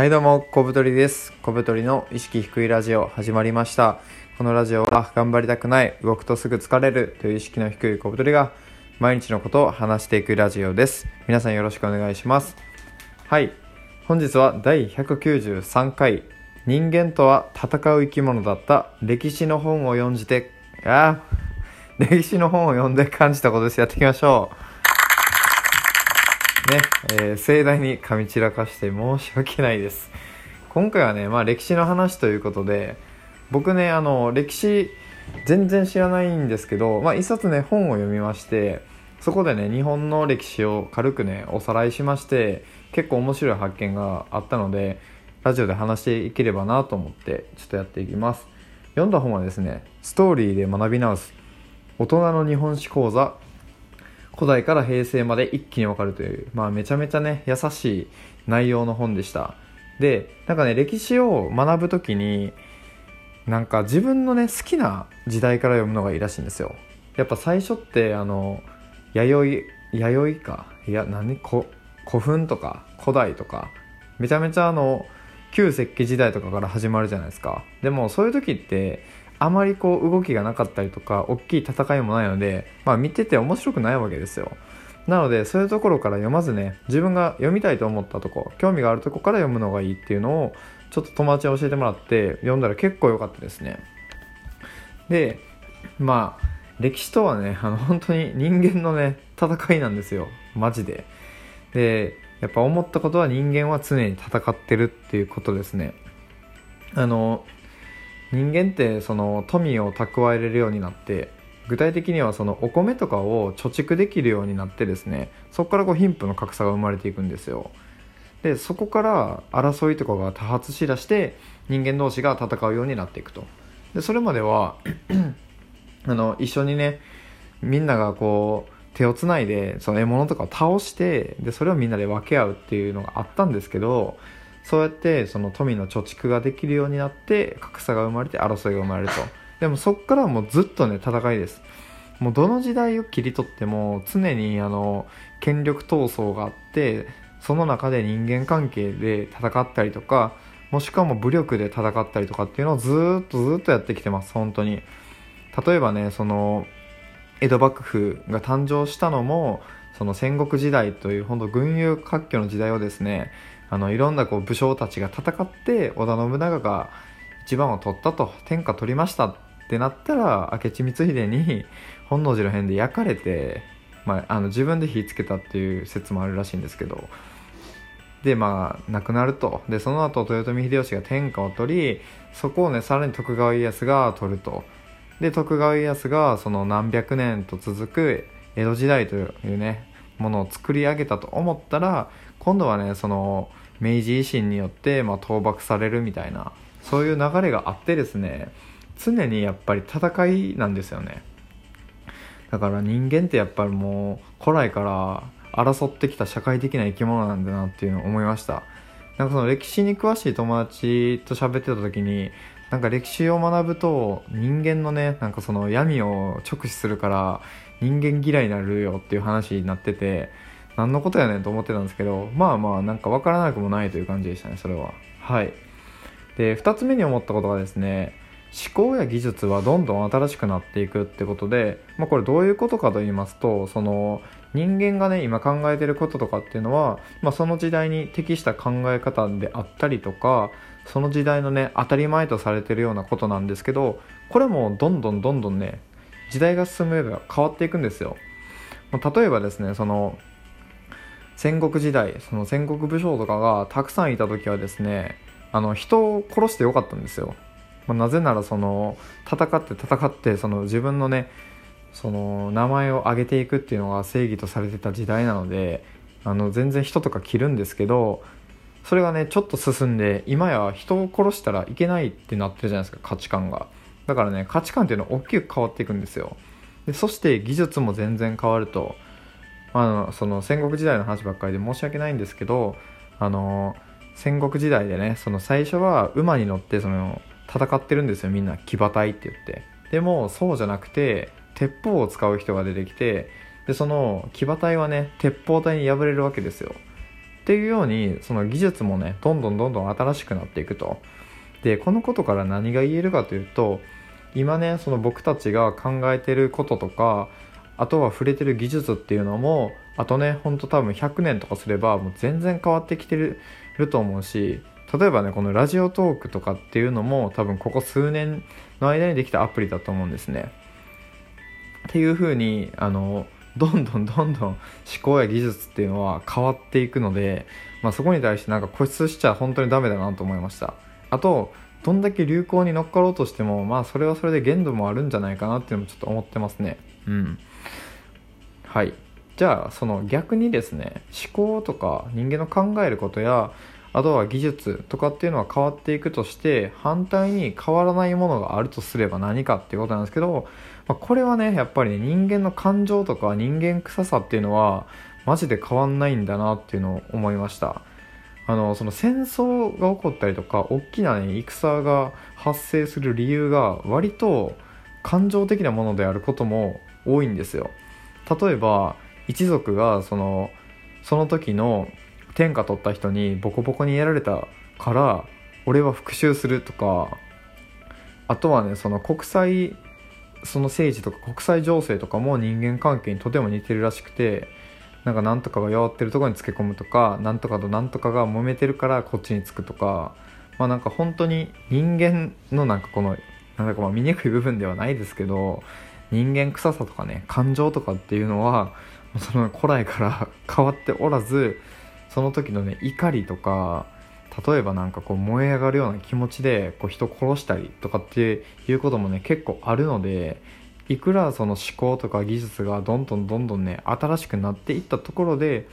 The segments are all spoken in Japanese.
はいどうも、小太りです。小太りの意識低いラジオ始まりました。このラジオは頑張りたくない、動くとすぐ疲れるという意識の低い小太りが毎日のことを話していくラジオです。皆さんよろしくお願いします。はい。本日は第193回、人間とは戦う生き物だった歴史の本を読んじて、あ歴史の本を読んで感じたことです。やっていきましょう。ね、えー盛大に噛み散らかして申し訳ないです。今回はね、まあ、歴史の話ということで僕ねあの歴史全然知らないんですけど、まあ、一冊ね本を読みましてそこでね日本の歴史を軽くねおさらいしまして結構面白い発見があったのでラジオで話していければなと思ってちょっとやっていきます。読んだ本はですね「ストーリーで学び直す。大人の日本史講座古代から平成まで一気に分かるという、まあ、めちゃめちゃね優しい内容の本でした。でなんかね歴史を学ぶ時になんか自分のね好きな時代から読むのがいいらしいんですよ。やっぱ最初ってあの弥生弥生か？いや何？こ古墳とか古代とかめちゃめちゃあの旧石器時代とかから始まるじゃないですか。でもそういう時ってあまりこう動きがなかったりとか大きい戦いもないので、まあ、見てて面白くないわけですよ。なのでそういうところから読まずね自分が読みたいと思ったとこ興味があるとこから読むのがいいっていうのをちょっと友達に教えてもらって読んだら結構良かったですね。でまあ歴史とはねあの本当に人間のね戦いなんですよ。マジで。でやっぱ思ったことは人間は常に戦ってるっていうことですね。あの人間ってその富を蓄えれるようになって具体的にはそのお米とかを貯蓄できるようになってですねそこからこう貧富の格差が生まれていくんですよ。でそこから争いとかが多発しだして人間同士が戦うようになっていくと。でそれまでは あの一緒にねみんながこう手をつないでその獲物とかを倒してでそれをみんなで分け合うっていうのがあったんですけどそうやってその富の貯蓄ができるようになって格差が生まれて争いが生まれると。でもそっからはもうずっとね戦いです。もうどの時代を切り取っても常にあの権力闘争があってその中で人間関係で戦ったりとかもしくは武力で戦ったりとかっていうのをずっとずっとやってきてます本当に。例えばねその江戸幕府が誕生したのもその戦国時代という本当群雄割拠の時代をですねあのいろんなこう武将たちが戦って織田信長が一番を取ったと天下取りましたってなったら明智光秀に本能寺の変で焼かれて、まあ、あの自分で火つけたっていう説もあるらしいんですけど。でまあ亡くなると。でその後豊臣秀吉が天下を取りそこをねさらに徳川家康が取ると。で徳川家康がその何百年と続く江戸時代というねものを作り上げたと思ったら今度はねその明治維新によって、まあ、倒幕されるみたいなそういう流れがあってですね常にやっぱり戦いなんですよね。だから人間ってやっぱりもう古来から争ってきた社会的な生き物なんだなっていうのを思いました。なんかその歴史に詳しい友達と喋ってた時になんか歴史を学ぶと人間のねなんかその闇を直視するから人間嫌いになるよっていう話になってて何のことやねんと思ってたんですけどまあまあなんか分からなくもないという感じでしたねそれは。はい。で2つ目に思ったことがですね思考や技術はどんどん新しくなっていくってことで、まあ、これどういうことかと言いますとその人間がね今考えてることとかっていうのは、まあ、その時代に適した考え方であったりとかその時代のね当たり前とされてるようなことなんですけどこれもどんどんどんどんね時代が進む上で変わっていくんですよ、ま、例えばですねその戦国時代その戦国武将とかがたくさんいた時はですねあの人を殺してよかったんですよ、まあ、なぜならその戦って戦ってその自分のねその名前を挙げていくっていうのが正義とされてた時代なのであの全然人とか切るんですけどそれがねちょっと進んで今や人を殺したらいけないってなってるじゃないですか価値観が。だからね価値観っていうのは大きく変わっていくんですよ。でそして技術も全然変わるとあのその戦国時代の話ばっかりで申し訳ないんですけどあの戦国時代でねその最初は馬に乗ってその戦ってるんですよ。みんな騎馬隊って言って。でもそうじゃなくて鉄砲を使う人が出てきてでその騎馬隊はね鉄砲隊に敗れるわけですよ。っていうようにその技術もねどんどんどんどん新しくなっていくと。でこのことから何が言えるかというと今ねその僕たちが考えてることとかあとは触れてる技術っていうのもあとねほんと多分100年とかすればもう全然変わってきてると思うし例えばねこのラジオトークとかっていうのも多分ここ数年の間にできたアプリだと思うんですね。っていう風にあのどんどんどんどん思考や技術っていうのは変わっていくので、まあ、そこに対してなんか固執しちゃ本当にダメだなと思いましたあとどんだけ流行に乗っかろうとしてもまあそれはそれで限度もあるんじゃないかなっていうのもちょっと思ってますね。うん。はい。じゃあその逆にですね思考とか人間の考えることやあとは技術とかっていうのは変わっていくとして反対に変わらないものがあるとすれば何かっていうことなんですけど、まあ、これはねやっぱり、ね、人間の感情とか人間臭さっていうのはマジで変わんないんだなっていうのを思いました。あのその戦争が起こったりとか大きな、ね、戦が発生する理由が割と感情的なものであることも多いんですよ。例えば一族がそのその時の天下取った人にボコボコにやられたから俺は復讐するとかあとはねその国際その政治とか国際情勢とかも人間関係にとても似てるらしくてなんかなんとかが弱ってるところにつけ込むとかなんとかとなんとかが揉めてるからこっちにつくとかまあなんか本当に人間のなんかこのなんだかまあ醜い部分ではないですけど人間臭さとかね感情とかっていうのはその古来から 変わっておらずその時のね怒りとか例えばなんかこう燃え上がるような気持ちでこう人殺したりとかっていうこともね結構あるのでいくらその思考とか技術がどんどんどんどんね新しくなっていったところで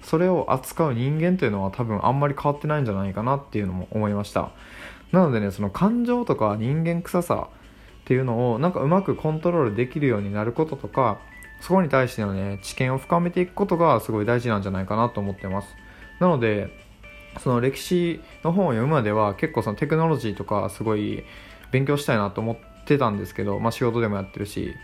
それを扱う人間というのは多分あんまり変わってないんじゃないかなっていうのも思いました。なのでねその感情とか人間臭さっていうのをなんかうまくコントロールできるようになることとかそこに対してのね知見を深めていくことがすごい大事なんじゃないかなと思ってます。なのでその歴史の本を読むまでは結構そのテクノロジーとかすごい勉強したいなと思ってたんですけど、まあ、仕事でもやってるし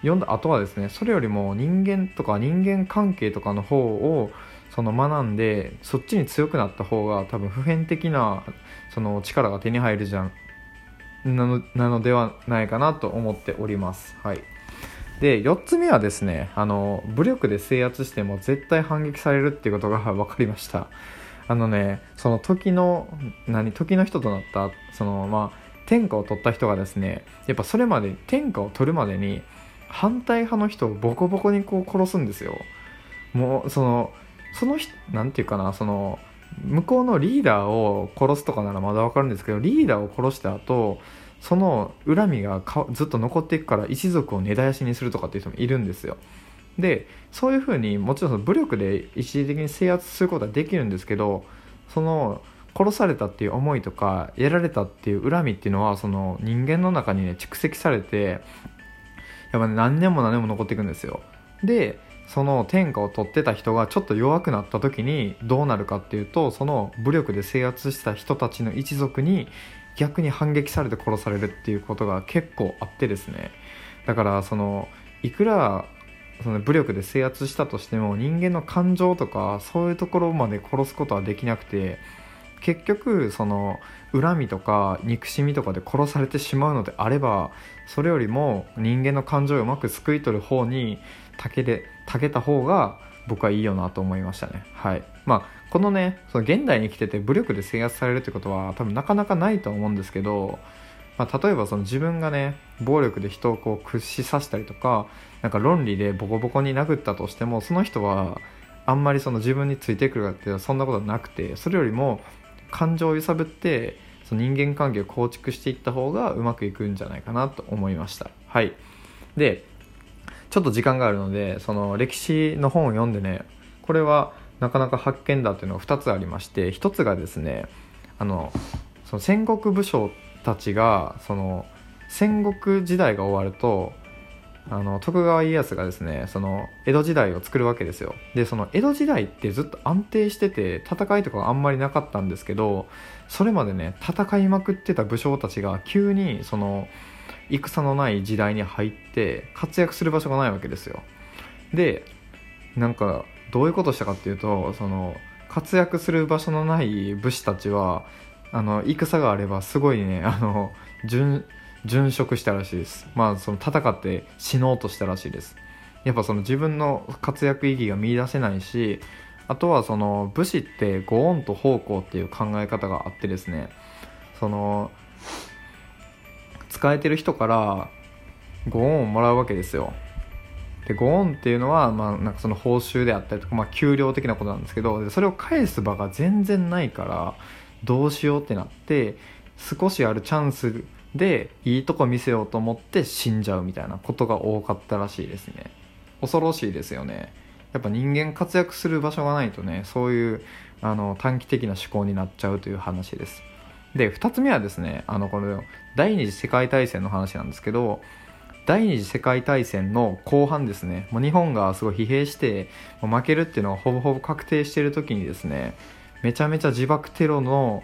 読んだ後はですねそれよりも人間とか人間関係とかの方をその学んでそっちに強くなった方が多分普遍的なその力が手に入るじゃんなのなのではないかなと思っております。はいで4つ目はですねあの武力で制圧しても絶対反撃されるっていうことが 分かりましたあのねその時の何時の人となったそのまあ天下を取った人がですねやっぱそれまで天下を取るまでに反対派の人をボコボコにこう殺すんですよ。もうそのその何て言うかなその向こうのリーダーを殺すとかならまだ分かるんですけどリーダーを殺した後その恨みがずっと残っていくから一族を根絶やしにするとかっていう人もいるんですよ。でそういうふうにもちろんその武力で一時的に制圧することはできるんですけどその殺されたっていう思いとかやられたっていう恨みっていうのはその人間の中にね蓄積されてやっぱ、ね、何年も何年も残っていくんですよ。でその天下を取ってた人がちょっと弱くなった時にどうなるかっていうとその武力で制圧した人たちの一族に逆に反撃されて殺されるっていうことが結構あってですね。だからそのいくらその武力で制圧したとしても人間の感情とかそういうところまで殺すことはできなくて結局その恨みとか憎しみとかで殺されてしまうのであればそれよりも人間の感情をうまく救い取る方にたけでたけた方が僕はいいよなと思いましたね。はい。まあこのねその現代に来てて武力で制圧されるってことは多分なかなかないと思うんですけど、まあ、例えばその自分がね暴力で人をこう屈しさせたりとかなんか論理でボコボコに殴ったとしてもその人はあんまりその自分についてくるかってそんなことなくてそれよりも感情を揺さぶってその人間関係を構築していった方がうまくいくんじゃないかなと思いました。はい。でちょっと時間があるのでその歴史の本を読んでねこれはなかなか発見だっていうのが2つありまして1つがですねあのその戦国武将たちがその戦国時代が終わるとあの徳川家康がですねその江戸時代を作るわけですよ。でその江戸時代ってずっと安定してて戦いとかあんまりなかったんですけどそれまでね戦いまくってた武将たちが急にその戦のない時代に入って活躍する場所がないわけですよ。でなんかどういうことしたかっていうとその活躍する場所のない武士たちはあの戦があればすごいねあの殉殉職したらしいです。まあその戦って死のうとしたらしいです。やっぱその自分の活躍意義が見出せないしあとはその武士ってご恩と奉公っていう考え方があってですね。その使えてる人からご恩をもらうわけですよ。でご恩っていうのは、まあ、なんかその報酬であったりとか、まあ、給料的なことなんですけどそれを返す場が全然ないからどうしようってなって少しあるチャンスでいいとこ見せようと思って死んじゃうみたいなことが多かったらしいですね。恐ろしいですよね。やっぱ人間活躍する場所がないとねそういうあの短期的な思考になっちゃうという話です。で2つ目はですねあのこれ第二次世界大戦の話なんですけど第二次世界大戦の後半ですねもう日本がすごい疲弊して負けるっていうのがほぼほぼ確定している時にですねめちゃめちゃ自爆テロの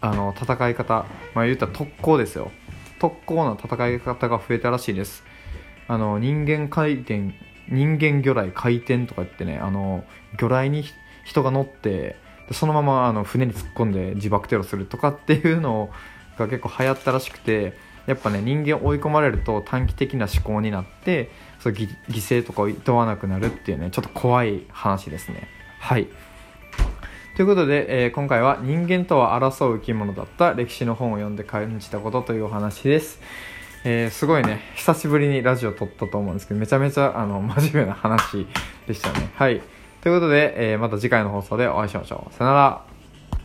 あの戦い方。まあ言ったら特攻ですよ。特攻の戦い方が増えたらしいです。あの人間回転人間魚雷回転とか言ってねあの魚雷に人が乗ってそのままあの船に突っ込んで自爆テロするとかっていうのが結構流行ったらしくてやっぱね人間追い込まれると短期的な思考になってそう犠牲とかをいとわなくなるっていうねちょっと怖い話ですね。はい。ということで、えー、今回は人間とは争う生き物だった歴史の本を読んで感じたことというお話です。えー、すごいね、久しぶりにラジオ撮ったと思うんですけど、めちゃめちゃあの 真面目な話でしたね。はい。ということで、えー、また次回の放送でお会いしましょう。さよなら。